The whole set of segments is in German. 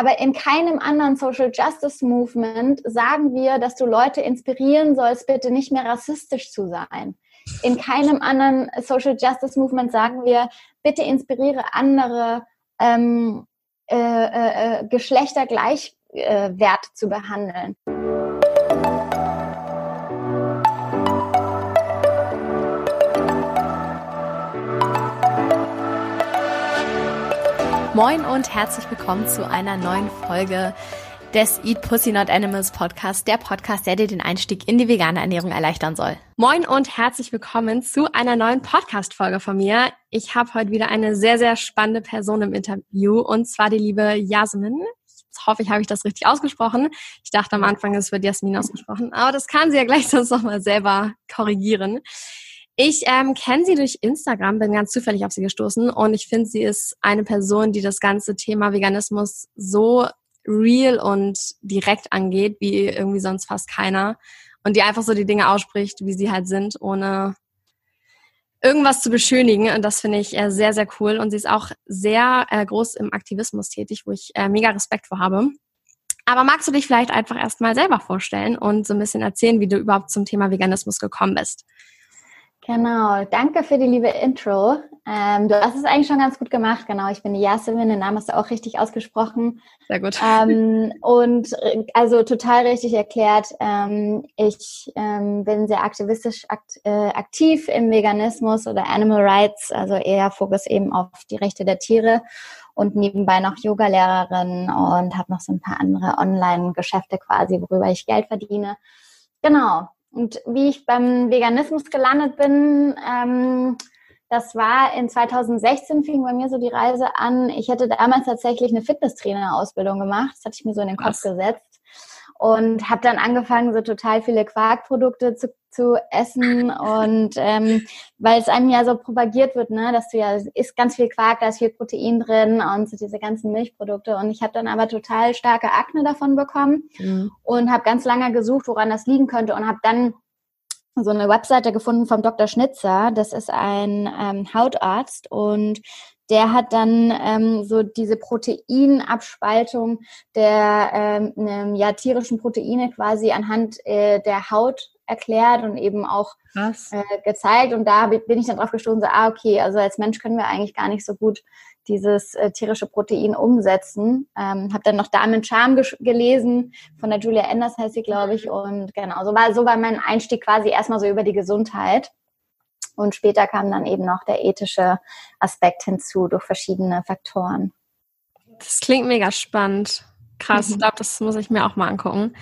aber in keinem anderen Social Justice Movement sagen wir, dass du Leute inspirieren sollst, bitte nicht mehr rassistisch zu sein. In keinem anderen Social Justice Movement sagen wir, bitte inspiriere andere, ähm, äh, äh, Geschlechter gleichwert äh, zu behandeln. Moin und herzlich willkommen zu einer neuen Folge des Eat Pussy Not Animals Podcast, der Podcast, der dir den Einstieg in die vegane Ernährung erleichtern soll. Moin und herzlich willkommen zu einer neuen Podcast-Folge von mir. Ich habe heute wieder eine sehr, sehr spannende Person im Interview und zwar die liebe Jasmin. Ich hoffe, ich habe ich das richtig ausgesprochen. Ich dachte am Anfang, es wird Jasmin ausgesprochen, aber das kann sie ja gleich sonst nochmal selber korrigieren. Ich ähm, kenne sie durch Instagram, bin ganz zufällig auf sie gestoßen und ich finde, sie ist eine Person, die das ganze Thema Veganismus so real und direkt angeht, wie irgendwie sonst fast keiner. Und die einfach so die Dinge ausspricht, wie sie halt sind, ohne irgendwas zu beschönigen. Und das finde ich äh, sehr, sehr cool. Und sie ist auch sehr äh, groß im Aktivismus tätig, wo ich äh, mega Respekt vor habe. Aber magst du dich vielleicht einfach erstmal selber vorstellen und so ein bisschen erzählen, wie du überhaupt zum Thema Veganismus gekommen bist? Genau, danke für die liebe Intro. Ähm, du hast es eigentlich schon ganz gut gemacht, genau. Ich bin die Jasmin, den Namen hast du auch richtig ausgesprochen. Sehr gut. Ähm, und also total richtig erklärt. Ähm, ich ähm, bin sehr aktivistisch akt, äh, aktiv im Veganismus oder Animal Rights, also eher Fokus eben auf die Rechte der Tiere und nebenbei noch Yoga-Lehrerin und habe noch so ein paar andere Online-Geschäfte quasi, worüber ich Geld verdiene. Genau, und wie ich beim Veganismus gelandet bin, ähm, das war in 2016 fing bei mir so die Reise an. Ich hätte damals tatsächlich eine Fitnesstrainer-Ausbildung gemacht. Das hatte ich mir so in den Kopf Was? gesetzt und habe dann angefangen, so total viele Quarkprodukte zu, zu essen und ähm, weil es einem ja so propagiert wird, ne, dass du ja isst ganz viel Quark, da ist viel Protein drin und so diese ganzen Milchprodukte und ich habe dann aber total starke Akne davon bekommen mhm. und habe ganz lange gesucht, woran das liegen könnte und habe dann so eine Webseite gefunden vom Dr. Schnitzer. Das ist ein ähm, Hautarzt und der hat dann ähm, so diese Proteinabspaltung der ähm, ne, ja, tierischen Proteine quasi anhand äh, der Haut erklärt und eben auch äh, gezeigt. Und da bin ich dann drauf gestoßen, so, ah, okay, also als Mensch können wir eigentlich gar nicht so gut dieses äh, tierische Protein umsetzen. Ähm, habe dann noch Damen Charm gelesen, von der Julia Enders heißt sie, glaube ich. Und genau, so war, so war mein Einstieg quasi erstmal so über die Gesundheit. Und später kam dann eben noch der ethische Aspekt hinzu durch verschiedene Faktoren. Das klingt mega spannend. Krass, mhm. ich glaube, das muss ich mir auch mal angucken.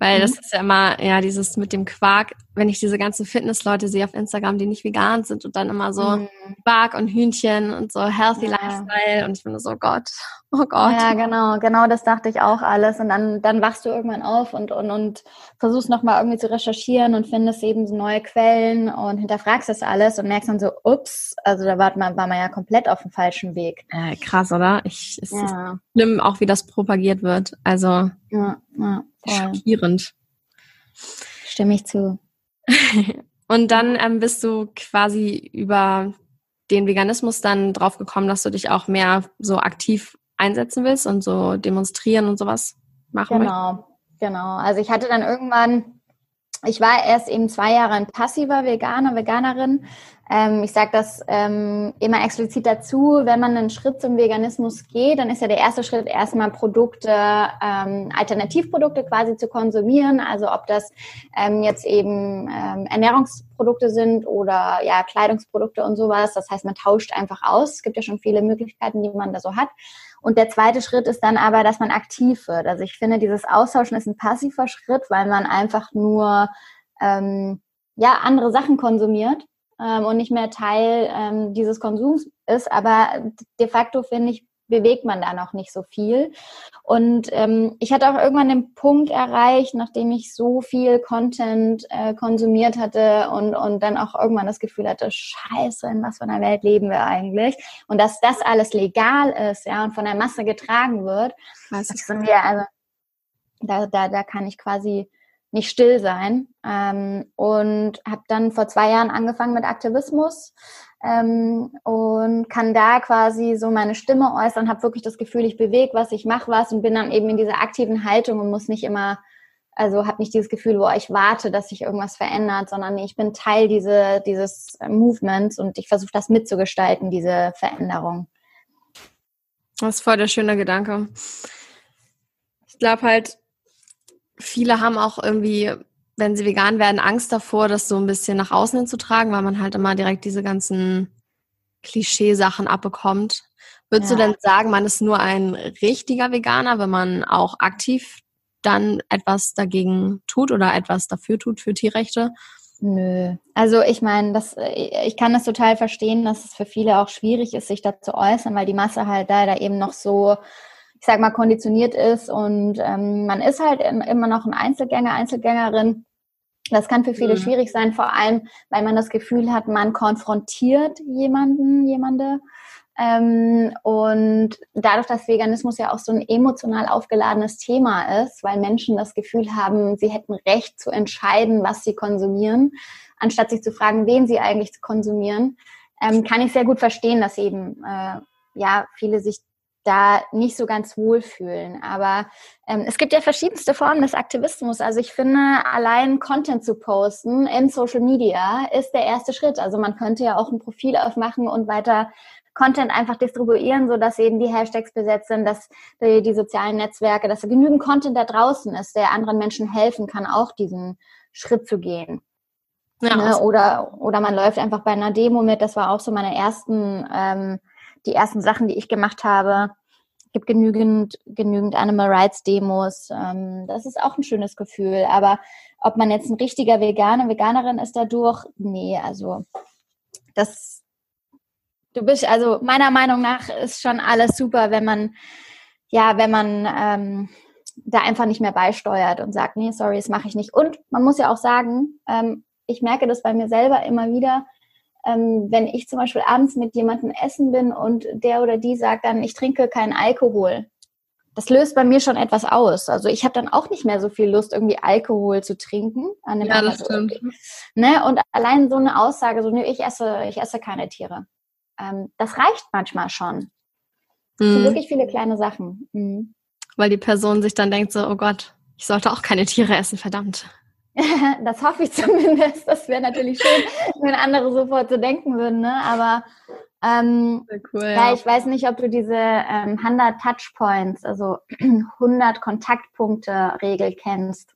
Weil mhm. das ist ja immer, ja, dieses mit dem Quark, wenn ich diese ganzen Fitnessleute sehe auf Instagram, die nicht vegan sind und dann immer so mhm. Quark und Hühnchen und so Healthy ja. Lifestyle und ich finde so, Gott, oh Gott. Ja, genau, genau das dachte ich auch alles. Und dann, dann wachst du irgendwann auf und, und, und versuchst nochmal irgendwie zu recherchieren und findest eben so neue Quellen und hinterfragst das alles und merkst dann so, ups, also da war man, war man ja komplett auf dem falschen Weg. Äh, krass, oder? Ich, es ja. ist schlimm, auch wie das propagiert wird. Also. Ja, ja. Schockierend. Stimme ich zu. Und dann ähm, bist du quasi über den Veganismus dann drauf gekommen, dass du dich auch mehr so aktiv einsetzen willst und so demonstrieren und sowas machen Genau, möchtest. genau. Also ich hatte dann irgendwann ich war erst eben zwei Jahre ein passiver Veganer, Veganerin. Ähm, ich sage das ähm, immer explizit dazu, wenn man einen Schritt zum Veganismus geht, dann ist ja der erste Schritt erstmal Produkte, ähm, Alternativprodukte quasi zu konsumieren. Also ob das ähm, jetzt eben ähm, Ernährungsprodukte sind oder ja Kleidungsprodukte und sowas. Das heißt, man tauscht einfach aus. Es gibt ja schon viele Möglichkeiten, die man da so hat. Und der zweite Schritt ist dann aber, dass man aktiv wird. Also ich finde, dieses Austauschen ist ein passiver Schritt, weil man einfach nur ähm, ja andere Sachen konsumiert ähm, und nicht mehr Teil ähm, dieses Konsums ist. Aber de facto finde ich bewegt man da noch nicht so viel. Und ähm, ich hatte auch irgendwann den Punkt erreicht, nachdem ich so viel Content äh, konsumiert hatte und, und dann auch irgendwann das Gefühl hatte, scheiße, in was für einer Welt leben wir eigentlich? Und dass das alles legal ist, ja, und von der Masse getragen wird. Was ist von mir, also da, da, da kann ich quasi nicht still sein. Ähm, und habe dann vor zwei Jahren angefangen mit Aktivismus ähm, und kann da quasi so meine Stimme äußern, habe wirklich das Gefühl, ich bewege was, ich mache was und bin dann eben in dieser aktiven Haltung und muss nicht immer, also habe nicht dieses Gefühl, wo ich warte, dass sich irgendwas verändert, sondern ich bin Teil diese, dieses Movements und ich versuche das mitzugestalten, diese Veränderung. Das ist voll der schöne Gedanke. Ich glaube halt, viele haben auch irgendwie wenn sie vegan werden, Angst davor, das so ein bisschen nach außen hin zu tragen, weil man halt immer direkt diese ganzen Klischeesachen abbekommt. Würdest ja. du denn sagen, man ist nur ein richtiger Veganer, wenn man auch aktiv dann etwas dagegen tut oder etwas dafür tut für Tierrechte? Nö. Also ich meine, das, ich kann das total verstehen, dass es für viele auch schwierig ist, sich dazu äußern, weil die Masse halt leider eben noch so ich sag mal, konditioniert ist und ähm, man ist halt immer noch ein Einzelgänger, Einzelgängerin. Das kann für viele mhm. schwierig sein, vor allem, weil man das Gefühl hat, man konfrontiert jemanden, jemande. Ähm, und dadurch, dass Veganismus ja auch so ein emotional aufgeladenes Thema ist, weil Menschen das Gefühl haben, sie hätten Recht zu entscheiden, was sie konsumieren, anstatt sich zu fragen, wen sie eigentlich konsumieren, ähm, kann ich sehr gut verstehen, dass eben äh, ja viele sich da nicht so ganz wohlfühlen. Aber ähm, es gibt ja verschiedenste Formen des Aktivismus. Also ich finde, allein Content zu posten in Social Media ist der erste Schritt. Also man könnte ja auch ein Profil aufmachen und weiter Content einfach distribuieren, so dass eben die Hashtags besetzt sind, dass die, die sozialen Netzwerke, dass da genügend Content da draußen ist, der anderen Menschen helfen kann, auch diesen Schritt zu gehen. Ja, ne? Oder, oder man läuft einfach bei einer Demo mit. Das war auch so meine ersten ähm, die ersten Sachen, die ich gemacht habe. Gibt genügend, genügend Animal Rights Demos. Ähm, das ist auch ein schönes Gefühl. Aber ob man jetzt ein richtiger Veganer, Veganerin ist dadurch, nee, also das, du bist, also meiner Meinung nach ist schon alles super, wenn man, ja, wenn man ähm, da einfach nicht mehr beisteuert und sagt, nee, sorry, das mache ich nicht. Und man muss ja auch sagen, ähm, ich merke das bei mir selber immer wieder, ähm, wenn ich zum Beispiel abends mit jemandem essen bin und der oder die sagt dann, ich trinke keinen Alkohol. Das löst bei mir schon etwas aus. Also ich habe dann auch nicht mehr so viel Lust, irgendwie Alkohol zu trinken. An dem ja, das stimmt. Ne? Und allein so eine Aussage, so, nö, ich esse, ich esse keine Tiere. Ähm, das reicht manchmal schon. Das mhm. sind wirklich viele kleine Sachen. Mhm. Weil die Person sich dann denkt so, oh Gott, ich sollte auch keine Tiere essen, verdammt. das hoffe ich zumindest. Das wäre natürlich schön, wenn andere sofort so denken würden. Ne? Aber ähm, cool, ja, ich weiß nicht, ob du diese ähm, 100 Touchpoints, also 100 Kontaktpunkte-Regel kennst.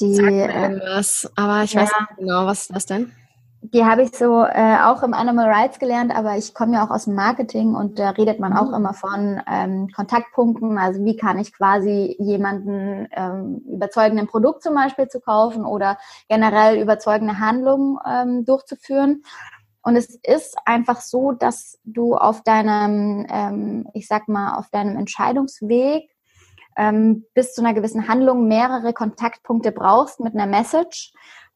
Die, Sag mir äh, irgendwas, aber ich ja, weiß nicht genau, was ist das denn? Die habe ich so äh, auch im Animal Rights gelernt, aber ich komme ja auch aus dem Marketing und da redet man auch mhm. immer von ähm, Kontaktpunkten. Also wie kann ich quasi jemanden ähm, überzeugen, ein Produkt zum Beispiel zu kaufen oder generell überzeugende Handlungen ähm, durchzuführen. Und es ist einfach so, dass du auf deinem, ähm, ich sag mal, auf deinem Entscheidungsweg ähm, bis zu einer gewissen Handlung mehrere Kontaktpunkte brauchst mit einer Message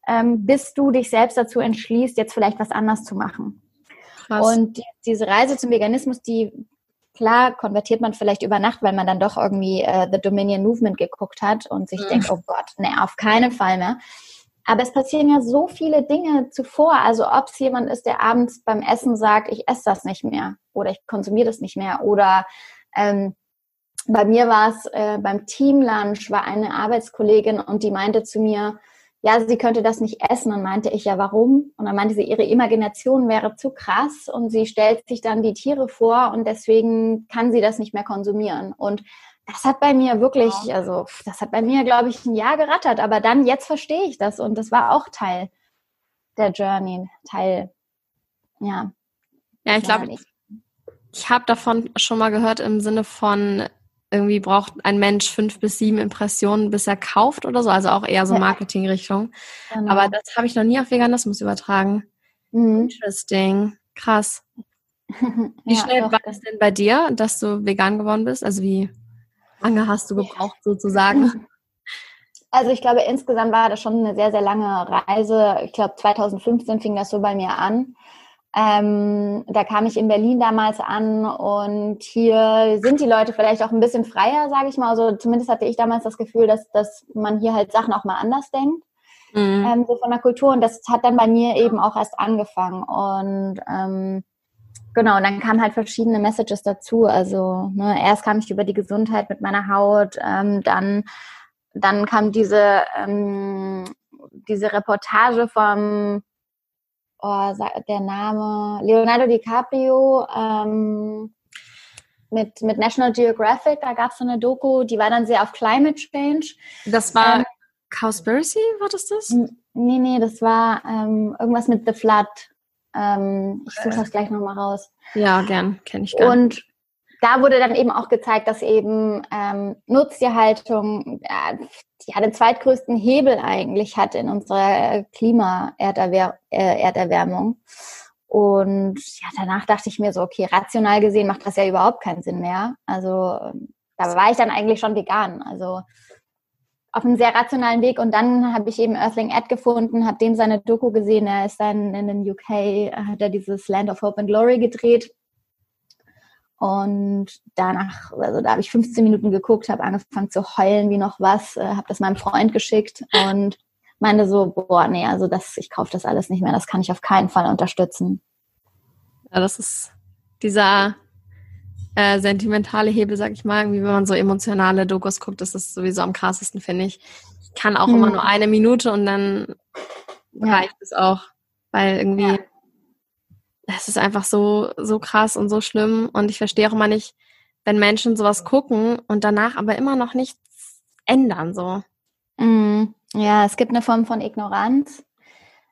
ähm, bis du dich selbst dazu entschließt, jetzt vielleicht was anders zu machen. Krass. Und die, diese Reise zum Veganismus, die klar konvertiert man vielleicht über Nacht, weil man dann doch irgendwie äh, The Dominion Movement geguckt hat und sich mhm. denkt, oh Gott, nee, auf keinen Fall mehr. Aber es passieren ja so viele Dinge zuvor. Also ob es jemand ist, der abends beim Essen sagt, ich esse das nicht mehr oder ich konsumiere das nicht mehr. Oder ähm, bei mir war es äh, beim Teamlunch, war eine Arbeitskollegin und die meinte zu mir, ja, sie könnte das nicht essen. Und meinte ich, ja, warum? Und dann meinte sie, ihre Imagination wäre zu krass und sie stellt sich dann die Tiere vor und deswegen kann sie das nicht mehr konsumieren. Und das hat bei mir wirklich, also das hat bei mir, glaube ich, ein Jahr gerattert. Aber dann, jetzt verstehe ich das und das war auch Teil der Journey, Teil, ja. Ja, ich glaube, ich, ich habe davon schon mal gehört im Sinne von, irgendwie braucht ein Mensch fünf bis sieben Impressionen, bis er kauft oder so, also auch eher so Marketingrichtung. Genau. Aber das habe ich noch nie auf Veganismus übertragen. Mhm. Interesting, krass. Wie ja, schnell doch. war das denn bei dir, dass du vegan geworden bist? Also wie lange hast du gebraucht sozusagen? Also ich glaube, insgesamt war das schon eine sehr, sehr lange Reise. Ich glaube, 2015 fing das so bei mir an. Ähm, da kam ich in Berlin damals an und hier sind die Leute vielleicht auch ein bisschen freier, sage ich mal. Also zumindest hatte ich damals das Gefühl, dass, dass man hier halt Sachen auch mal anders denkt. mhm. ähm, so von der Kultur. Und das hat dann bei mir eben auch erst angefangen. Und ähm, genau, und dann kamen halt verschiedene Messages dazu. Also ne, erst kam ich über die Gesundheit mit meiner Haut, ähm, dann, dann kam diese, ähm, diese Reportage vom oh, der Name Leonardo DiCaprio ähm, mit, mit National Geographic, da gab es so eine Doku, die war dann sehr auf Climate Change. Das war ähm, Cowspiracy, war das das? Nee, nee, das war ähm, irgendwas mit The Flood. Ähm, ich suche das gleich nochmal raus. Ja, gern, kenne ich gern. Und da wurde dann eben auch gezeigt, dass eben ähm, Nutztierhaltung äh, ja, den zweitgrößten Hebel eigentlich hat in unserer Klima-Erderwärmung. Und ja, danach dachte ich mir so, okay, rational gesehen macht das ja überhaupt keinen Sinn mehr. Also da war ich dann eigentlich schon vegan. Also auf einem sehr rationalen Weg. Und dann habe ich eben Earthling Ed gefunden, habe dem seine Doku gesehen. Er ist dann in den UK, hat er dieses Land of Hope and Glory gedreht. Und danach, also da habe ich 15 Minuten geguckt, habe angefangen zu heulen wie noch was, äh, habe das meinem Freund geschickt und meinte so, boah, nee, also das, ich kaufe das alles nicht mehr, das kann ich auf keinen Fall unterstützen. Ja, das ist dieser äh, sentimentale Hebel, sag ich mal, irgendwie, wenn man so emotionale Dokus guckt, das ist sowieso am krassesten, finde ich. Ich kann auch hm. immer nur eine Minute und dann ja. reicht es auch, weil irgendwie ja es ist einfach so, so krass und so schlimm. Und ich verstehe auch immer nicht, wenn Menschen sowas gucken und danach aber immer noch nichts ändern, so. Mm, ja, es gibt eine Form von Ignoranz.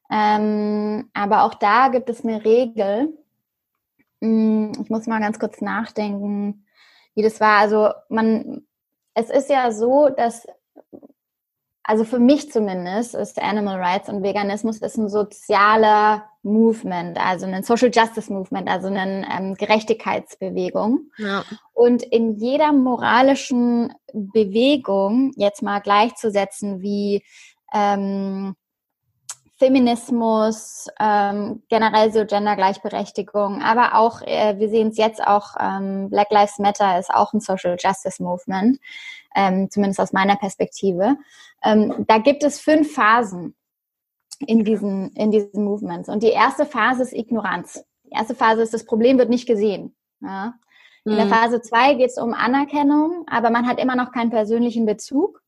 Ähm, aber auch da gibt es eine Regel. Mm, ich muss mal ganz kurz nachdenken, wie das war. Also man, es ist ja so, dass also für mich zumindest ist Animal Rights und Veganismus ist ein sozialer Movement, also ein Social Justice Movement, also eine ähm, Gerechtigkeitsbewegung. Ja. Und in jeder moralischen Bewegung jetzt mal gleichzusetzen wie ähm, Feminismus, ähm, generell so Gendergleichberechtigung, aber auch, äh, wir sehen es jetzt auch, ähm, Black Lives Matter ist auch ein Social Justice Movement, ähm, zumindest aus meiner Perspektive. Ähm, da gibt es fünf Phasen in diesen, in diesen Movements. Und die erste Phase ist Ignoranz. Die erste Phase ist, das Problem wird nicht gesehen. Ja? In mhm. der Phase zwei geht es um Anerkennung, aber man hat immer noch keinen persönlichen Bezug.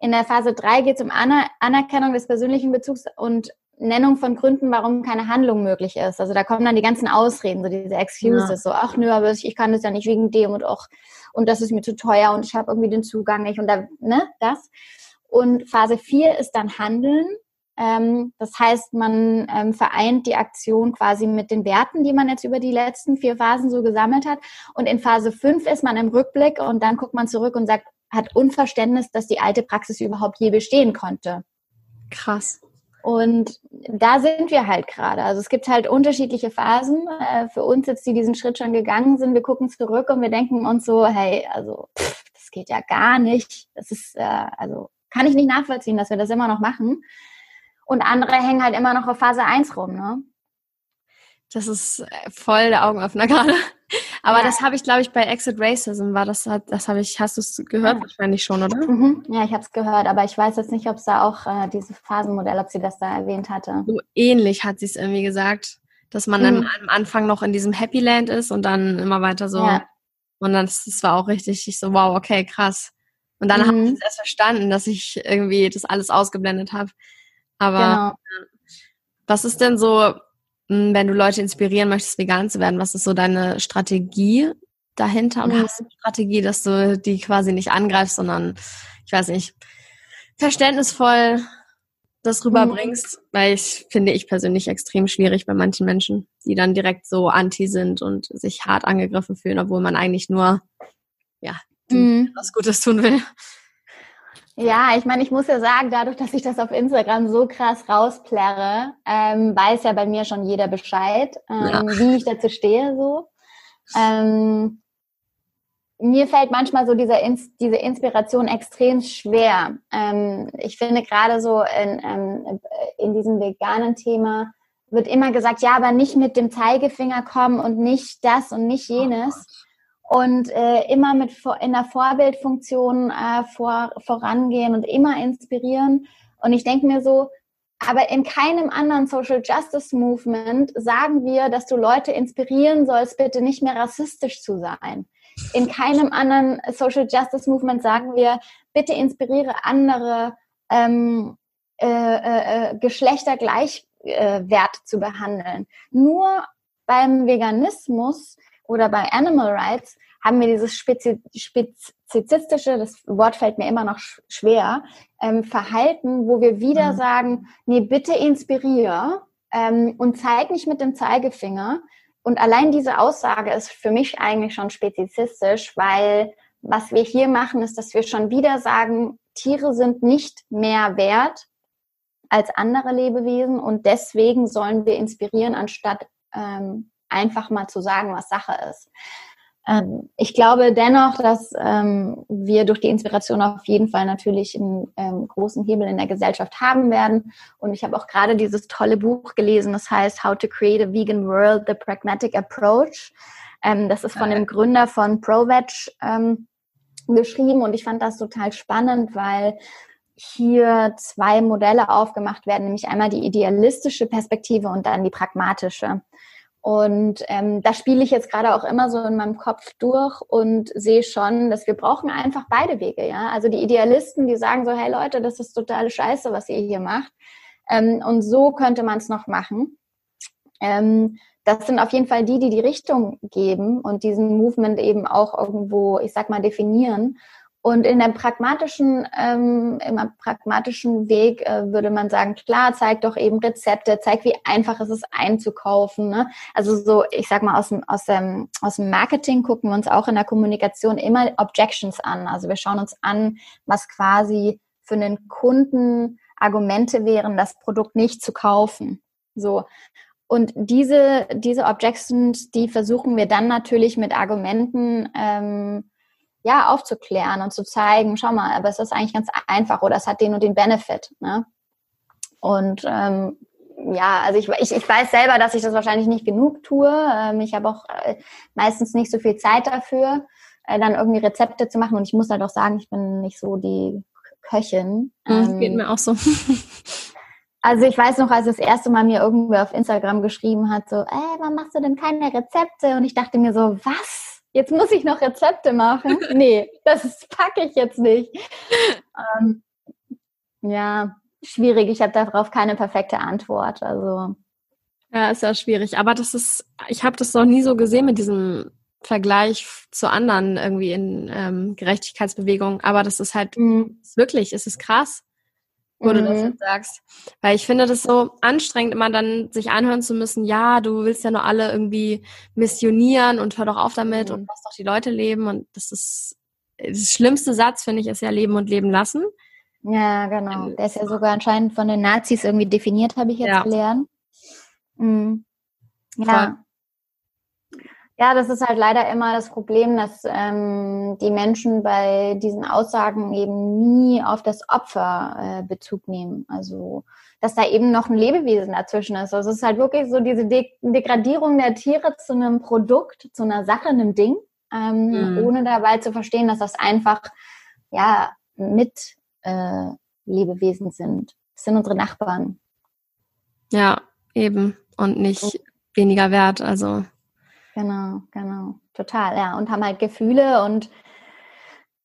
In der Phase drei geht es um Aner Anerkennung des persönlichen Bezugs und Nennung von Gründen, warum keine Handlung möglich ist. Also da kommen dann die ganzen Ausreden, so diese Excuses, ja. so ach nö, aber ich kann das ja nicht wegen dem und auch und das ist mir zu teuer und ich habe irgendwie den Zugang nicht und da ne das. Und Phase vier ist dann Handeln ähm, das heißt, man ähm, vereint die Aktion quasi mit den Werten, die man jetzt über die letzten vier Phasen so gesammelt hat. Und in Phase fünf ist man im Rückblick und dann guckt man zurück und sagt, hat Unverständnis, dass die alte Praxis überhaupt je bestehen konnte. Krass. Und da sind wir halt gerade. Also es gibt halt unterschiedliche Phasen. Äh, für uns jetzt, die diesen Schritt schon gegangen sind, wir gucken zurück und wir denken uns so, hey, also pff, das geht ja gar nicht. Das ist, äh, also kann ich nicht nachvollziehen, dass wir das immer noch machen. Und andere hängen halt immer noch auf Phase 1 rum, ne? Das ist äh, voll der Augenöffner gerade. Aber ja. das habe ich, glaube ich, bei Exit Racism war das, das habe ich, hast du es gehört ja. wahrscheinlich schon, oder? Mhm. Ja, ich habe es gehört, aber ich weiß jetzt nicht, ob es da auch äh, dieses Phasenmodell, ob sie das da erwähnt hatte. So ähnlich hat sie es irgendwie gesagt, dass man mhm. dann am Anfang noch in diesem Happy Land ist und dann immer weiter so. Ja. Und dann, das war auch richtig, ich so, wow, okay, krass. Und dann mhm. habe ich es erst verstanden, dass ich irgendwie das alles ausgeblendet habe. Aber genau. was ist denn so, wenn du Leute inspirieren möchtest, vegan zu werden, was ist so deine Strategie dahinter? Und mhm. hast du eine Strategie, dass du die quasi nicht angreifst, sondern, ich weiß nicht, verständnisvoll das rüberbringst? Mhm. Weil ich finde ich persönlich extrem schwierig bei manchen Menschen, die dann direkt so anti sind und sich hart angegriffen fühlen, obwohl man eigentlich nur, ja, mhm. was Gutes tun will. Ja, ich meine, ich muss ja sagen, dadurch, dass ich das auf Instagram so krass rausplärre, ähm, weiß ja bei mir schon jeder Bescheid, ähm, ja. wie ich dazu stehe. So. Ähm, mir fällt manchmal so dieser Ins diese Inspiration extrem schwer. Ähm, ich finde gerade so in, ähm, in diesem veganen Thema wird immer gesagt, ja, aber nicht mit dem Zeigefinger kommen und nicht das und nicht jenes und äh, immer mit in der Vorbildfunktion äh, vor, vorangehen und immer inspirieren. Und ich denke mir so, aber in keinem anderen Social Justice Movement sagen wir, dass du Leute inspirieren sollst, bitte nicht mehr rassistisch zu sein. In keinem anderen Social Justice Movement sagen wir, bitte inspiriere andere, ähm, äh, äh, äh Geschlechter gleichwert äh, zu behandeln. Nur beim Veganismus oder bei Animal Rights haben wir dieses spezi spezifistische, das Wort fällt mir immer noch schwer, ähm, Verhalten, wo wir wieder mhm. sagen, nee, bitte inspiriere ähm, und zeig nicht mit dem Zeigefinger. Und allein diese Aussage ist für mich eigentlich schon spezifistisch, weil was wir hier machen, ist, dass wir schon wieder sagen, Tiere sind nicht mehr wert als andere Lebewesen und deswegen sollen wir inspirieren, anstatt ähm, einfach mal zu sagen, was Sache ist. Ähm, ich glaube dennoch, dass ähm, wir durch die Inspiration auf jeden Fall natürlich einen ähm, großen Hebel in der Gesellschaft haben werden. Und ich habe auch gerade dieses tolle Buch gelesen, das heißt How to Create a Vegan World, The Pragmatic Approach. Ähm, das ist von dem Gründer von ProVeg ähm, geschrieben und ich fand das total spannend, weil hier zwei Modelle aufgemacht werden, nämlich einmal die idealistische Perspektive und dann die pragmatische. Und ähm, da spiele ich jetzt gerade auch immer so in meinem Kopf durch und sehe schon, dass wir brauchen einfach beide Wege, ja. Also die Idealisten, die sagen so, hey Leute, das ist totale Scheiße, was ihr hier macht. Ähm, und so könnte man es noch machen. Ähm, das sind auf jeden Fall die, die die Richtung geben und diesen Movement eben auch irgendwo, ich sag mal, definieren. Und in dem pragmatischen, ähm, im pragmatischen Weg äh, würde man sagen, klar, zeig doch eben Rezepte, zeig, wie einfach es ist einzukaufen. Ne? Also so, ich sag mal, aus dem, aus, dem, aus dem Marketing gucken wir uns auch in der Kommunikation immer Objections an. Also wir schauen uns an, was quasi für einen Kunden Argumente wären, das Produkt nicht zu kaufen. So. Und diese, diese Objections, die versuchen wir dann natürlich mit Argumenten ähm, ja, aufzuklären und zu zeigen, schau mal, aber es ist eigentlich ganz einfach oder es hat den und den Benefit. Ne? Und ähm, ja, also ich, ich, ich weiß selber, dass ich das wahrscheinlich nicht genug tue. Ähm, ich habe auch äh, meistens nicht so viel Zeit dafür, äh, dann irgendwie Rezepte zu machen. Und ich muss halt auch sagen, ich bin nicht so die Köchin. Mhm, ähm, geht mir auch so. Also ich weiß noch, als das erste Mal mir irgendwer auf Instagram geschrieben hat, so, ey, warum machst du denn keine Rezepte? Und ich dachte mir so, was? Jetzt muss ich noch Rezepte machen. Nee, das packe ich jetzt nicht. Ähm, ja, schwierig. Ich habe darauf keine perfekte Antwort. Also. Ja, ist ja schwierig. Aber das ist, ich habe das noch nie so gesehen mit diesem Vergleich zu anderen irgendwie in ähm, Gerechtigkeitsbewegungen. Aber das ist halt mhm. ist wirklich, es ist krass wo mhm. du das mhm. jetzt sagst. Weil ich finde das so anstrengend, immer dann sich anhören zu müssen, ja, du willst ja nur alle irgendwie missionieren und hör doch auf damit mhm. und lass doch die Leute leben. Und das ist das schlimmste Satz, finde ich, ist ja leben und leben lassen. Ja, genau. Der ist ja sogar anscheinend von den Nazis irgendwie definiert, habe ich jetzt ja. gelernt. Mhm. Ja. Voll. Ja, das ist halt leider immer das Problem, dass ähm, die Menschen bei diesen Aussagen eben nie auf das Opfer äh, Bezug nehmen. Also dass da eben noch ein Lebewesen dazwischen ist. Also es ist halt wirklich so diese De Degradierung der Tiere zu einem Produkt, zu einer Sache, einem Ding, ähm, mhm. ohne dabei zu verstehen, dass das einfach ja mit äh, Lebewesen sind. Das sind unsere Nachbarn. Ja, eben. Und nicht weniger wert. Also Genau, genau. Total, ja. Und haben halt Gefühle und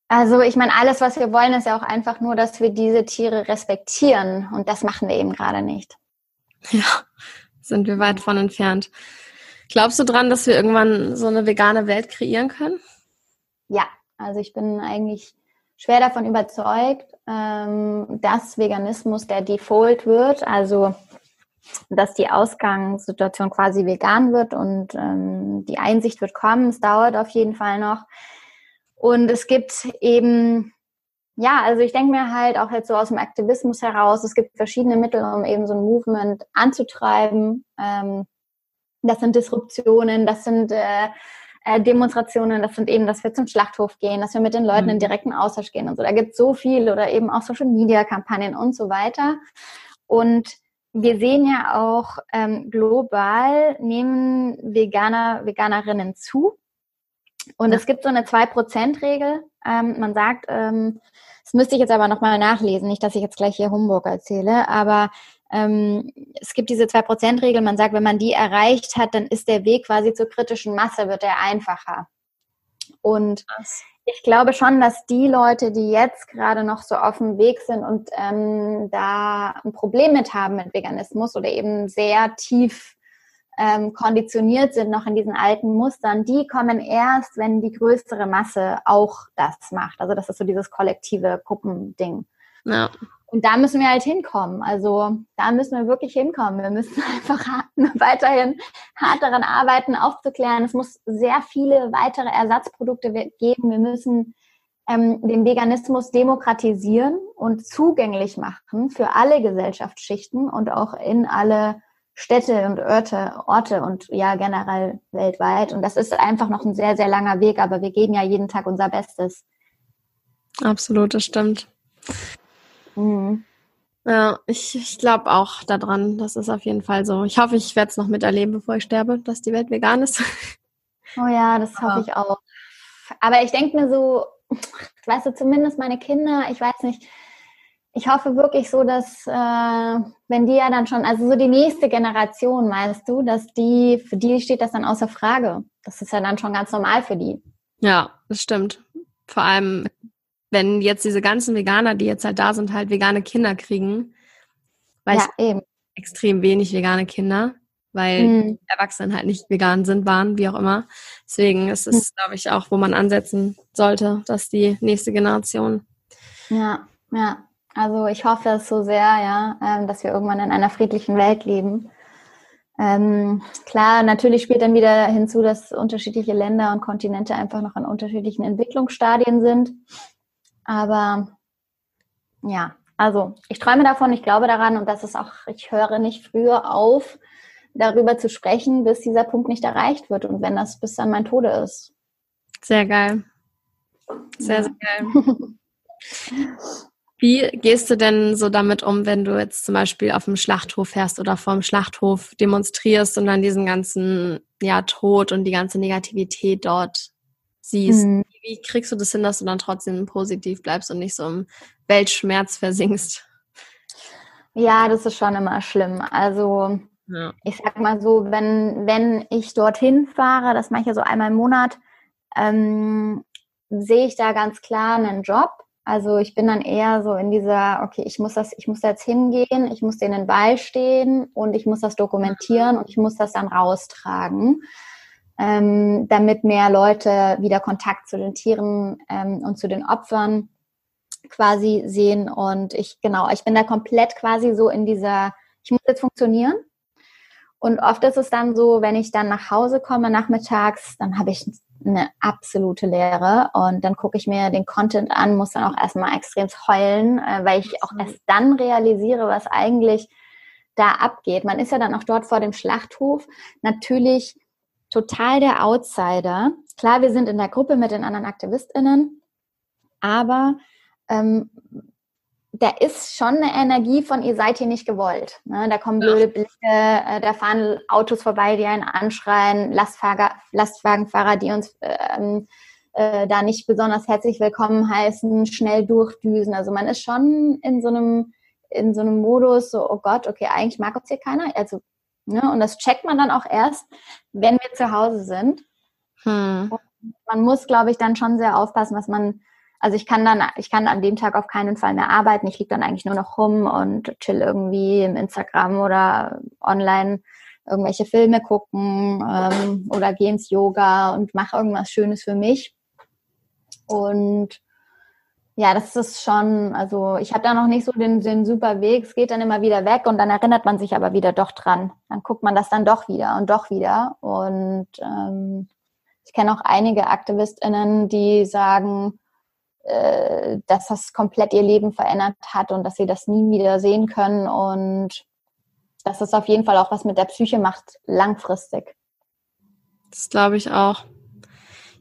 also ich meine, alles, was wir wollen, ist ja auch einfach nur, dass wir diese Tiere respektieren. Und das machen wir eben gerade nicht. Ja, sind wir weit von entfernt. Glaubst du dran, dass wir irgendwann so eine vegane Welt kreieren können? Ja, also ich bin eigentlich schwer davon überzeugt, ähm, dass Veganismus der Default wird. Also dass die Ausgangssituation quasi vegan wird und ähm, die Einsicht wird kommen. Es dauert auf jeden Fall noch. Und es gibt eben, ja, also ich denke mir halt auch jetzt so aus dem Aktivismus heraus, es gibt verschiedene Mittel, um eben so ein Movement anzutreiben. Ähm, das sind Disruptionen, das sind äh, äh, Demonstrationen, das sind eben, dass wir zum Schlachthof gehen, dass wir mit den Leuten mhm. in direkten Austausch gehen und so. Da gibt es so viel oder eben auch Social Media Kampagnen und so weiter. Und wir sehen ja auch ähm, global nehmen Veganer, Veganerinnen zu. Und ja. es gibt so eine 2%-Regel. Ähm, man sagt, ähm, das müsste ich jetzt aber nochmal nachlesen, nicht, dass ich jetzt gleich hier Humbug erzähle, aber ähm, es gibt diese 2%-Regel. Man sagt, wenn man die erreicht hat, dann ist der Weg quasi zur kritischen Masse, wird der einfacher. Und ich glaube schon, dass die Leute, die jetzt gerade noch so auf dem Weg sind und ähm, da ein Problem mit haben mit Veganismus oder eben sehr tief ähm, konditioniert sind noch in diesen alten Mustern, die kommen erst, wenn die größere Masse auch das macht. Also das ist so dieses kollektive Gruppending. Ja. Und da müssen wir halt hinkommen. Also da müssen wir wirklich hinkommen. Wir müssen einfach weiterhin hart daran arbeiten, aufzuklären. Es muss sehr viele weitere Ersatzprodukte geben. Wir müssen ähm, den Veganismus demokratisieren und zugänglich machen für alle Gesellschaftsschichten und auch in alle Städte und Orte, Orte und ja generell weltweit. Und das ist einfach noch ein sehr, sehr langer Weg, aber wir geben ja jeden Tag unser Bestes. Absolut, das stimmt. Mhm. Ja, ich, ich glaube auch daran. Das ist auf jeden Fall so. Ich hoffe, ich werde es noch miterleben, bevor ich sterbe, dass die Welt vegan ist. Oh ja, das hoffe ich auch. Aber ich denke mir so, weißt du, zumindest meine Kinder, ich weiß nicht, ich hoffe wirklich so, dass äh, wenn die ja dann schon, also so die nächste Generation, weißt du, dass die, für die steht das dann außer Frage. Das ist ja dann schon ganz normal für die. Ja, das stimmt. Vor allem, wenn jetzt diese ganzen Veganer, die jetzt halt da sind, halt vegane Kinder kriegen, weil ja, eben. extrem wenig vegane Kinder, weil mhm. Erwachsene halt nicht vegan sind, waren, wie auch immer. Deswegen ist es, mhm. glaube ich, auch, wo man ansetzen sollte, dass die nächste Generation. Ja, ja. Also ich hoffe es so sehr, ja, ähm, dass wir irgendwann in einer friedlichen Welt leben. Ähm, klar, natürlich spielt dann wieder hinzu, dass unterschiedliche Länder und Kontinente einfach noch in unterschiedlichen Entwicklungsstadien sind. Aber ja, also ich träume davon, ich glaube daran und das ist auch, ich höre nicht früher auf, darüber zu sprechen, bis dieser Punkt nicht erreicht wird und wenn das bis an mein Tode ist. Sehr geil. Sehr, ja. sehr geil. Wie gehst du denn so damit um, wenn du jetzt zum Beispiel auf dem Schlachthof fährst oder vorm Schlachthof demonstrierst und dann diesen ganzen ja, Tod und die ganze Negativität dort siehst? Mhm. Wie kriegst du das hin, dass du dann trotzdem positiv bleibst und nicht so im Weltschmerz versinkst? Ja, das ist schon immer schlimm. Also ja. ich sag mal so, wenn, wenn ich dorthin fahre, das mache ich ja so einmal im Monat, ähm, sehe ich da ganz klar einen Job also ich bin dann eher so in dieser, okay, ich muss das, ich muss da jetzt hingehen, ich muss denen beistehen und ich muss das dokumentieren und ich muss das dann raustragen, ähm, damit mehr Leute wieder Kontakt zu den Tieren ähm, und zu den Opfern quasi sehen. Und ich, genau, ich bin da komplett quasi so in dieser, ich muss jetzt funktionieren. Und oft ist es dann so, wenn ich dann nach Hause komme nachmittags, dann habe ich eine absolute Leere. Und dann gucke ich mir den Content an, muss dann auch erstmal extrem heulen, äh, weil ich auch erst dann realisiere, was eigentlich da abgeht. Man ist ja dann auch dort vor dem Schlachthof natürlich total der Outsider. Klar, wir sind in der Gruppe mit den anderen AktivistInnen, aber ähm, da ist schon eine Energie von, ihr seid hier nicht gewollt. Ne? Da kommen blöde Blicke, äh, da fahren Autos vorbei, die einen anschreien, Lastfahrer, Lastwagenfahrer, die uns ähm, äh, da nicht besonders herzlich willkommen heißen, schnell durchdüsen. Also man ist schon in so einem, in so einem Modus, so, oh Gott, okay, eigentlich mag uns hier keiner. Also, ne? Und das checkt man dann auch erst, wenn wir zu Hause sind. Hm. man muss, glaube ich, dann schon sehr aufpassen, was man also ich kann dann, ich kann an dem Tag auf keinen Fall mehr arbeiten. Ich liege dann eigentlich nur noch rum und chill irgendwie im Instagram oder online irgendwelche Filme gucken ähm, oder gehe ins Yoga und mache irgendwas Schönes für mich. Und ja, das ist schon, also ich habe da noch nicht so den, den super Weg. Es geht dann immer wieder weg und dann erinnert man sich aber wieder doch dran. Dann guckt man das dann doch wieder und doch wieder. Und ähm, ich kenne auch einige AktivistInnen, die sagen, äh, dass das komplett ihr Leben verändert hat und dass sie das nie wieder sehen können und dass es auf jeden Fall auch was mit der Psyche macht, langfristig. Das glaube ich auch.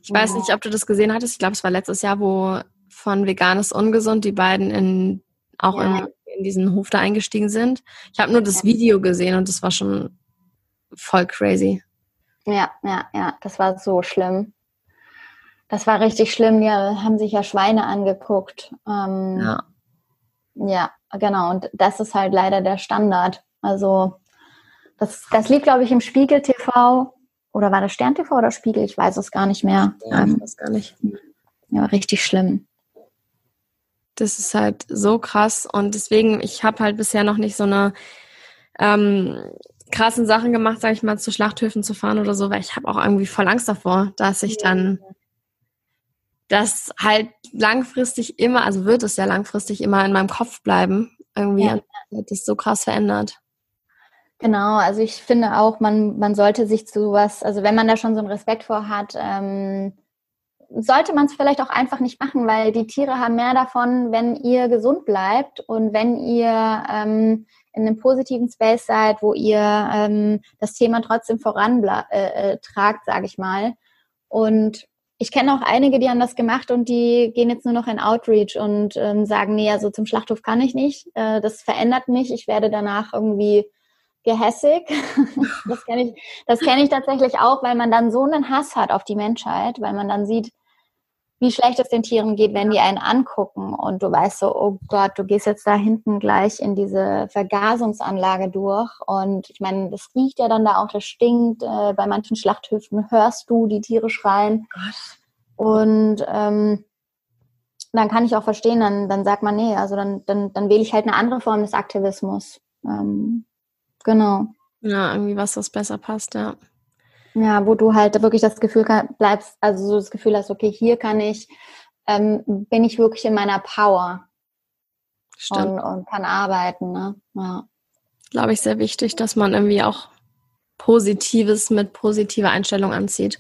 Ich ja. weiß nicht, ob du das gesehen hattest. Ich glaube, es war letztes Jahr, wo von Veganes Ungesund die beiden in, auch ja. in, in, diesen Hof da eingestiegen sind. Ich habe nur das Video gesehen und das war schon voll crazy. Ja, ja, ja, das war so schlimm. Das war richtig schlimm. Die haben sich ja Schweine angeguckt. Ähm, ja. Ja, genau. Und das ist halt leider der Standard. Also das, das lief, glaube ich, im Spiegel TV. Oder war das Stern TV oder Spiegel? Ich weiß es gar nicht mehr. Ja, ich weiß gar nicht. Ja, richtig schlimm. Das ist halt so krass. Und deswegen, ich habe halt bisher noch nicht so eine ähm, krassen Sachen gemacht, sage ich mal, zu Schlachthöfen zu fahren oder so, weil ich habe auch irgendwie voll Angst davor, dass ich dann das halt langfristig immer, also wird es ja langfristig immer in meinem Kopf bleiben, irgendwie ja. und das so krass verändert. Genau, also ich finde auch, man, man sollte sich zu sowas, also wenn man da schon so einen Respekt vor hat, ähm, sollte man es vielleicht auch einfach nicht machen, weil die Tiere haben mehr davon, wenn ihr gesund bleibt und wenn ihr ähm, in einem positiven Space seid, wo ihr ähm, das Thema trotzdem vorantragt, äh, äh, sage ich mal. Und ich kenne auch einige, die haben das gemacht und die gehen jetzt nur noch in Outreach und ähm, sagen, nee, also zum Schlachthof kann ich nicht. Äh, das verändert mich. Ich werde danach irgendwie gehässig. das kenne ich, das kenne ich tatsächlich auch, weil man dann so einen Hass hat auf die Menschheit, weil man dann sieht, wie schlecht es den Tieren geht, wenn die einen angucken und du weißt so, oh Gott, du gehst jetzt da hinten gleich in diese Vergasungsanlage durch und ich meine, das riecht ja dann da auch, das stinkt. Äh, bei manchen Schlachthöfen hörst du die Tiere schreien und ähm, dann kann ich auch verstehen, dann, dann sagt man, nee, also dann, dann, dann wähle ich halt eine andere Form des Aktivismus. Ähm, genau. Ja, irgendwie was, was besser passt, ja. Ja, wo du halt wirklich das Gefühl bleibst, also so das Gefühl hast, okay, hier kann ich, ähm, bin ich wirklich in meiner Power Stimmt. Und, und kann arbeiten. Ne? Ja. Glaube ich sehr wichtig, dass man irgendwie auch Positives mit positiver Einstellung anzieht.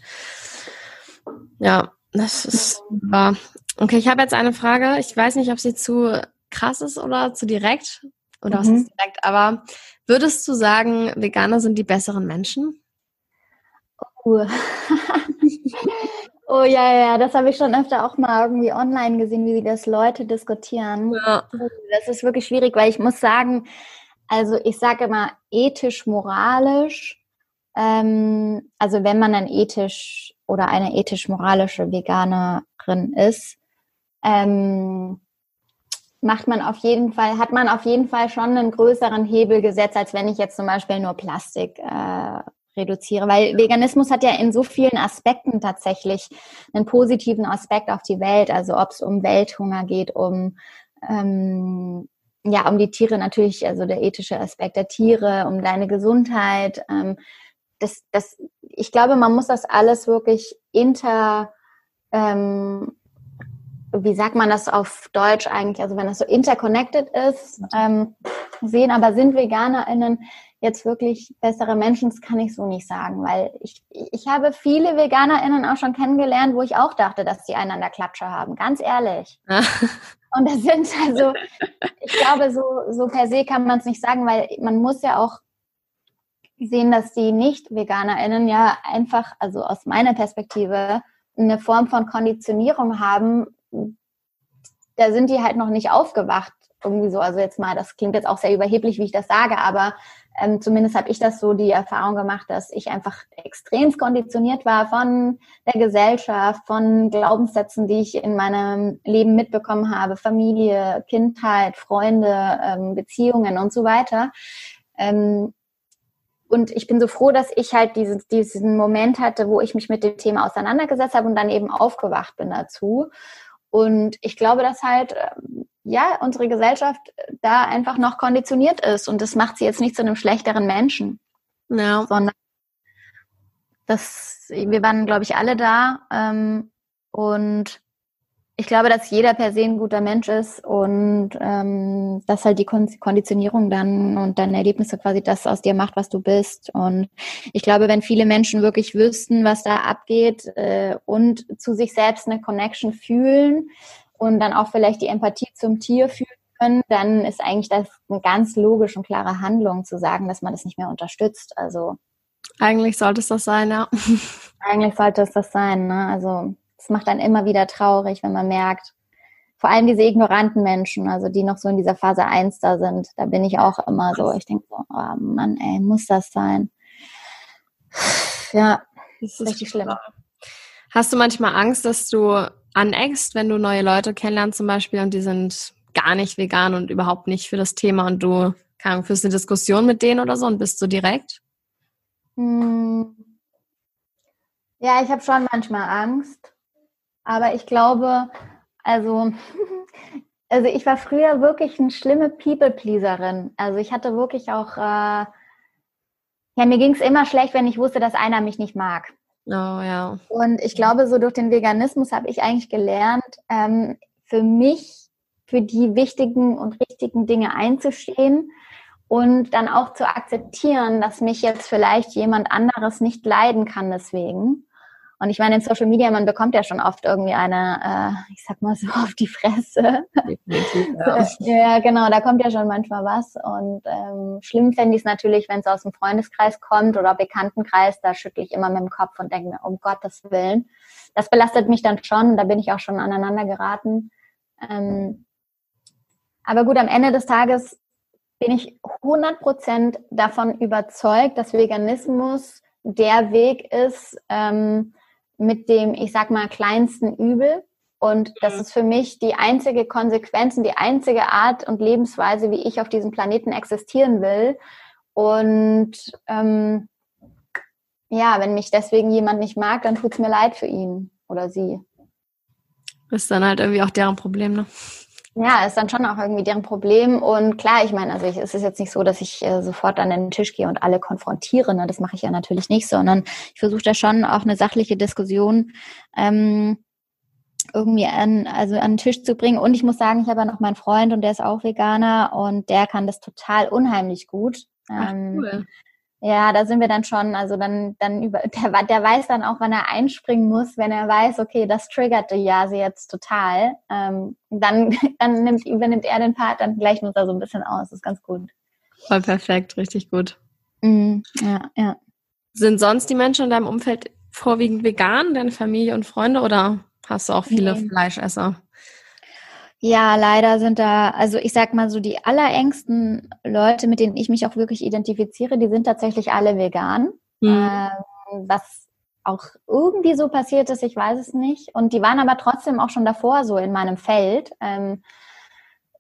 Ja, das ist wahr. Okay, ich habe jetzt eine Frage. Ich weiß nicht, ob sie zu krass ist oder zu direkt. Oder mhm. was ist direkt, aber würdest du sagen, Veganer sind die besseren Menschen? Oh. oh ja, ja, das habe ich schon öfter auch mal irgendwie online gesehen, wie das Leute diskutieren. Ja. Das ist wirklich schwierig, weil ich muss sagen, also ich sage immer ethisch, moralisch. Ähm, also wenn man ein ethisch oder eine ethisch-moralische Veganerin ist, ähm, macht man auf jeden Fall, hat man auf jeden Fall schon einen größeren Hebel gesetzt, als wenn ich jetzt zum Beispiel nur Plastik äh, reduziere, weil Veganismus hat ja in so vielen Aspekten tatsächlich einen positiven Aspekt auf die Welt, also ob es um Welthunger geht, um ähm, ja, um die Tiere natürlich, also der ethische Aspekt der Tiere, um deine Gesundheit. Ähm, das, das, ich glaube, man muss das alles wirklich inter, ähm, wie sagt man das auf Deutsch eigentlich, also wenn das so interconnected ist, ähm, sehen. Aber sind VeganerInnen jetzt wirklich bessere Menschen, das kann ich so nicht sagen, weil ich, ich habe viele VeganerInnen auch schon kennengelernt, wo ich auch dachte, dass die einander Klatsche haben, ganz ehrlich. Und das sind also, ich glaube, so, so per se kann man es nicht sagen, weil man muss ja auch sehen, dass die Nicht-VeganerInnen ja einfach, also aus meiner Perspektive, eine Form von Konditionierung haben, da sind die halt noch nicht aufgewacht irgendwie so. Also jetzt mal, das klingt jetzt auch sehr überheblich, wie ich das sage, aber ähm, zumindest habe ich das so die Erfahrung gemacht, dass ich einfach extrem konditioniert war von der Gesellschaft, von Glaubenssätzen, die ich in meinem Leben mitbekommen habe, Familie, Kindheit, Freunde, ähm, Beziehungen und so weiter. Ähm, und ich bin so froh, dass ich halt diesen, diesen Moment hatte, wo ich mich mit dem Thema auseinandergesetzt habe und dann eben aufgewacht bin dazu. Und ich glaube, dass halt ähm, ja, unsere Gesellschaft da einfach noch konditioniert ist und das macht sie jetzt nicht zu einem schlechteren Menschen. Ja. Sondern das, wir waren, glaube ich, alle da ähm, und ich glaube, dass jeder per se ein guter Mensch ist und ähm, dass halt die Konditionierung dann und deine Erlebnisse quasi das aus dir macht, was du bist. Und ich glaube, wenn viele Menschen wirklich wüssten, was da abgeht äh, und zu sich selbst eine Connection fühlen, und dann auch vielleicht die Empathie zum Tier fühlen können, dann ist eigentlich das eine ganz logische und klare Handlung zu sagen, dass man das nicht mehr unterstützt. Also eigentlich sollte es das sein, ja. Eigentlich sollte es das sein. Ne? Also es macht dann immer wieder traurig, wenn man merkt, vor allem diese ignoranten Menschen, also die noch so in dieser Phase 1 da sind, da bin ich auch immer so. Ich denke so, oh Mann, ey, muss das sein? Ja, das ist richtig schlimm. Hast du manchmal Angst, dass du aneckst, wenn du neue Leute kennenlernst zum Beispiel und die sind gar nicht vegan und überhaupt nicht für das Thema und du kann, führst eine Diskussion mit denen oder so und bist du direkt? Hm. Ja, ich habe schon manchmal Angst, aber ich glaube, also, also ich war früher wirklich eine schlimme People-Pleaserin. Also ich hatte wirklich auch, äh, ja, mir ging es immer schlecht, wenn ich wusste, dass einer mich nicht mag. Oh ja. Und ich glaube, so durch den Veganismus habe ich eigentlich gelernt, ähm, für mich, für die wichtigen und richtigen Dinge einzustehen und dann auch zu akzeptieren, dass mich jetzt vielleicht jemand anderes nicht leiden kann deswegen. Und ich meine, in Social Media, man bekommt ja schon oft irgendwie eine, äh, ich sag mal so, auf die Fresse. ja. ja. genau, da kommt ja schon manchmal was. Und ähm, schlimm fände ich es natürlich, wenn es aus dem Freundeskreis kommt oder Bekanntenkreis, da schüttle ich immer mit dem Kopf und denke mir, um Gottes Willen. Das belastet mich dann schon, da bin ich auch schon aneinander geraten. Ähm, aber gut, am Ende des Tages bin ich 100% davon überzeugt, dass Veganismus der Weg ist, ähm, mit dem, ich sag mal, kleinsten Übel. Und das mhm. ist für mich die einzige Konsequenz und die einzige Art und Lebensweise, wie ich auf diesem Planeten existieren will. Und ähm, ja, wenn mich deswegen jemand nicht mag, dann tut es mir leid für ihn oder sie. Ist dann halt irgendwie auch deren Problem, ne? Ja, ist dann schon auch irgendwie deren Problem. Und klar, ich meine, also ich, es ist jetzt nicht so, dass ich äh, sofort an den Tisch gehe und alle konfrontiere. Ne? Das mache ich ja natürlich nicht, sondern ich versuche da schon auch eine sachliche Diskussion ähm, irgendwie an, also an den Tisch zu bringen. Und ich muss sagen, ich habe ja noch meinen Freund und der ist auch Veganer und der kann das total unheimlich gut. Ach, ähm, cool. Ja, da sind wir dann schon, also dann, dann über, der, der weiß dann auch, wann er einspringen muss, wenn er weiß, okay, das triggert die Jase jetzt total. Ähm, dann, dann nimmt, übernimmt er den Part, dann gleichen wir uns da so ein bisschen aus. Das ist ganz gut. Voll perfekt, richtig gut. Mhm, ja, ja. Sind sonst die Menschen in deinem Umfeld vorwiegend vegan, deine Familie und Freunde, oder hast du auch viele nee. Fleischesser? Ja, leider sind da, also ich sag mal so, die allerengsten Leute, mit denen ich mich auch wirklich identifiziere, die sind tatsächlich alle vegan. Mhm. Ähm, was auch irgendwie so passiert ist, ich weiß es nicht. Und die waren aber trotzdem auch schon davor so in meinem Feld. Ähm,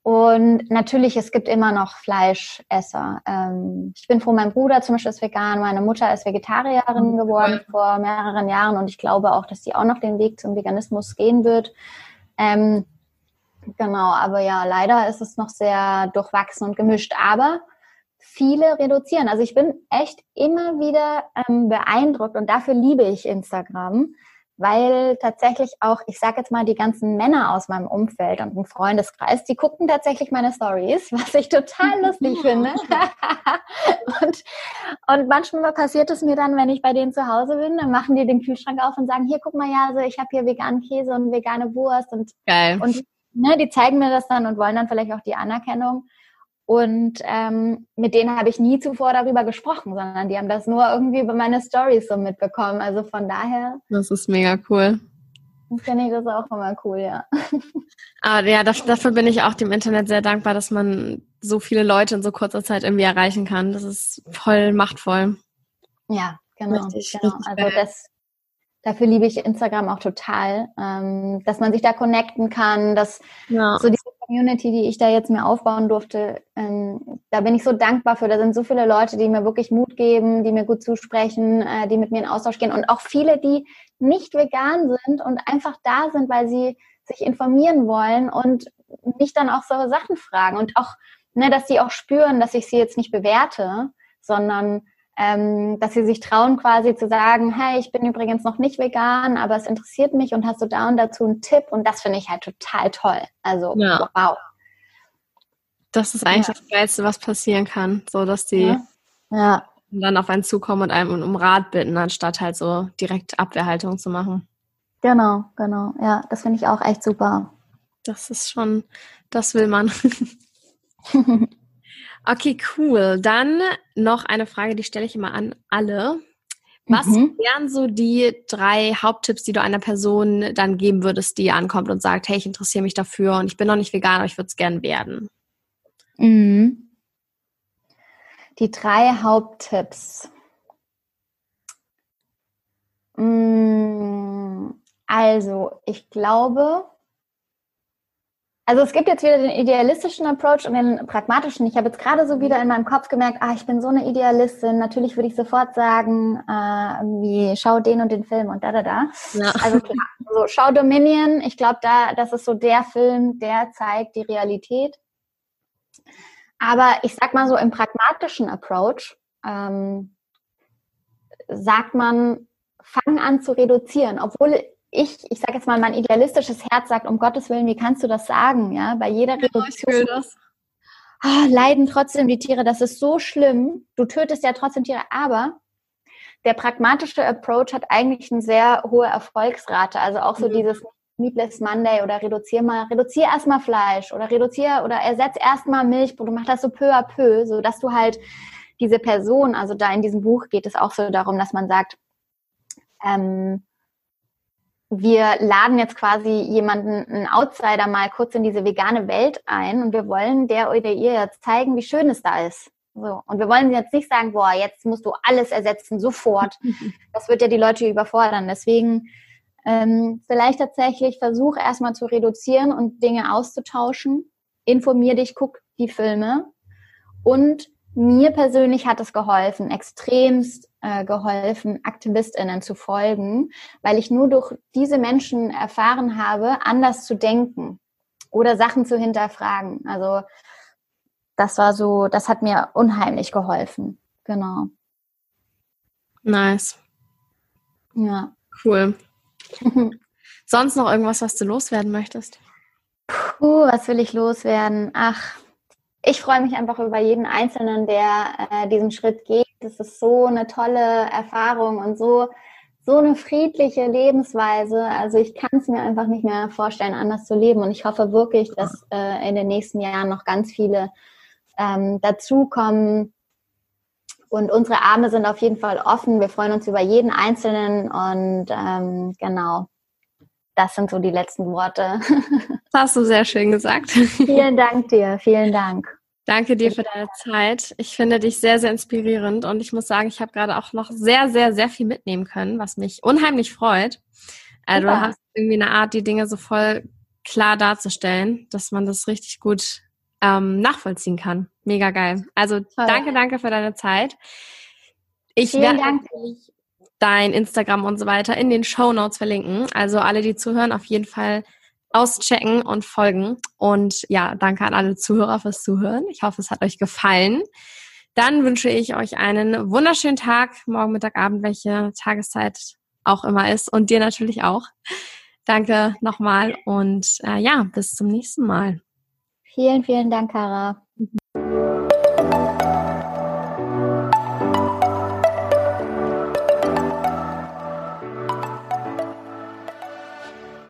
und natürlich, es gibt immer noch Fleischesser. Ähm, ich bin froh, mein Bruder zum Beispiel ist vegan, meine Mutter ist Vegetarierin mhm. geworden vor mehreren Jahren und ich glaube auch, dass die auch noch den Weg zum Veganismus gehen wird. Ähm, Genau, aber ja, leider ist es noch sehr durchwachsen und gemischt. Aber viele reduzieren. Also ich bin echt immer wieder ähm, beeindruckt und dafür liebe ich Instagram, weil tatsächlich auch, ich sage jetzt mal, die ganzen Männer aus meinem Umfeld und im Freundeskreis, die gucken tatsächlich meine Stories, was ich total lustig finde. und, und manchmal passiert es mir dann, wenn ich bei denen zu Hause bin, dann machen die den Kühlschrank auf und sagen, hier, guck mal, ja, also ich habe hier veganen Käse und vegane Wurst und, Geil. und ne, die zeigen mir das dann und wollen dann vielleicht auch die Anerkennung. Und ähm, mit denen habe ich nie zuvor darüber gesprochen, sondern die haben das nur irgendwie über meine Stories so mitbekommen. Also von daher. Das ist mega cool. Finde ich das auch immer cool, ja. Aber ja, dafür bin ich auch dem Internet sehr dankbar, dass man so viele Leute in so kurzer Zeit irgendwie erreichen kann. Das ist voll machtvoll. Ja, genau. Richtig, genau. Richtig also das, dafür liebe ich Instagram auch total, ähm, dass man sich da connecten kann, dass ja. so diese Community, die ich da jetzt mir aufbauen durfte, ähm, da bin ich so dankbar für. Da sind so viele Leute, die mir wirklich Mut geben, die mir gut zusprechen, äh, die mit mir in Austausch gehen und auch viele, die nicht vegan sind und einfach da sind, weil sie sich informieren wollen und mich dann auch so Sachen fragen und auch, ne, dass sie auch spüren, dass ich sie jetzt nicht bewerte, sondern ähm, dass sie sich trauen, quasi zu sagen, hey, ich bin übrigens noch nicht vegan, aber es interessiert mich und hast du da und dazu einen Tipp und das finde ich halt total toll. Also ja. wow. Das ist eigentlich ja. das Geilste, was passieren kann, so dass die ja. ja. dann auf einen zukommen und einem um Rat bitten, anstatt halt so direkt Abwehrhaltung zu machen. Genau, genau. Ja, das finde ich auch echt super. Das ist schon, das will man. Okay, cool. Dann noch eine Frage, die stelle ich immer an alle. Was mhm. wären so die drei Haupttipps, die du einer Person dann geben würdest, die ankommt und sagt, hey, ich interessiere mich dafür und ich bin noch nicht vegan, aber ich würde es gern werden? Mhm. Die drei Haupttipps. Mhm. Also, ich glaube, also es gibt jetzt wieder den idealistischen Approach und den pragmatischen. Ich habe jetzt gerade so wieder in meinem Kopf gemerkt, ah, ich bin so eine Idealistin. Natürlich würde ich sofort sagen, äh, wie schau den und den Film und da da da. Ja. Also klar, so schau Dominion. Ich glaube, da das ist so der Film, der zeigt die Realität. Aber ich sag mal so im pragmatischen Approach ähm, sagt man, fang an zu reduzieren, obwohl ich, ich sage jetzt mal, mein idealistisches Herz sagt, um Gottes Willen, wie kannst du das sagen? Ja, bei jeder Reduktion oh, leiden trotzdem die Tiere. Das ist so schlimm. Du tötest ja trotzdem Tiere, aber der pragmatische Approach hat eigentlich eine sehr hohe Erfolgsrate. Also auch so mhm. dieses Meatless Monday oder reduzier mal, reduzier erstmal Fleisch oder reduzier oder ersetz erstmal Milchprodukte, mach das so peu à peu, so dass du halt diese Person, also da in diesem Buch geht es auch so darum, dass man sagt, ähm, wir laden jetzt quasi jemanden, einen Outsider mal kurz in diese vegane Welt ein und wir wollen der oder ihr jetzt zeigen, wie schön es da ist. So. Und wir wollen jetzt nicht sagen, boah, jetzt musst du alles ersetzen, sofort. Das wird ja die Leute überfordern. Deswegen ähm, vielleicht tatsächlich versuch erstmal zu reduzieren und Dinge auszutauschen. Informier dich, guck die Filme und mir persönlich hat es geholfen, extremst äh, geholfen, AktivistInnen zu folgen, weil ich nur durch diese Menschen erfahren habe, anders zu denken oder Sachen zu hinterfragen. Also das war so, das hat mir unheimlich geholfen. Genau. Nice. Ja. Cool. Sonst noch irgendwas, was du loswerden möchtest? Puh, was will ich loswerden? Ach, ich freue mich einfach über jeden Einzelnen, der äh, diesen Schritt geht. Das ist so eine tolle Erfahrung und so, so eine friedliche Lebensweise. Also ich kann es mir einfach nicht mehr vorstellen, anders zu leben. Und ich hoffe wirklich, dass äh, in den nächsten Jahren noch ganz viele ähm, dazukommen. Und unsere Arme sind auf jeden Fall offen. Wir freuen uns über jeden Einzelnen und ähm, genau das sind so die letzten Worte. Das hast du sehr schön gesagt. Vielen Dank dir, vielen Dank. Danke dir für deine Zeit. Ich finde dich sehr, sehr inspirierend und ich muss sagen, ich habe gerade auch noch sehr, sehr, sehr viel mitnehmen können, was mich unheimlich freut. Also du hast irgendwie eine Art, die Dinge so voll klar darzustellen, dass man das richtig gut ähm, nachvollziehen kann. Mega geil. Also Toll. danke, danke für deine Zeit. Ich werde natürlich dein Instagram und so weiter in den Show Notes verlinken. Also alle, die zuhören, auf jeden Fall auschecken und folgen. Und ja, danke an alle Zuhörer fürs Zuhören. Ich hoffe, es hat euch gefallen. Dann wünsche ich euch einen wunderschönen Tag, morgen, Mittag, Abend, welche Tageszeit auch immer ist. Und dir natürlich auch. Danke nochmal und äh, ja, bis zum nächsten Mal. Vielen, vielen Dank, Kara.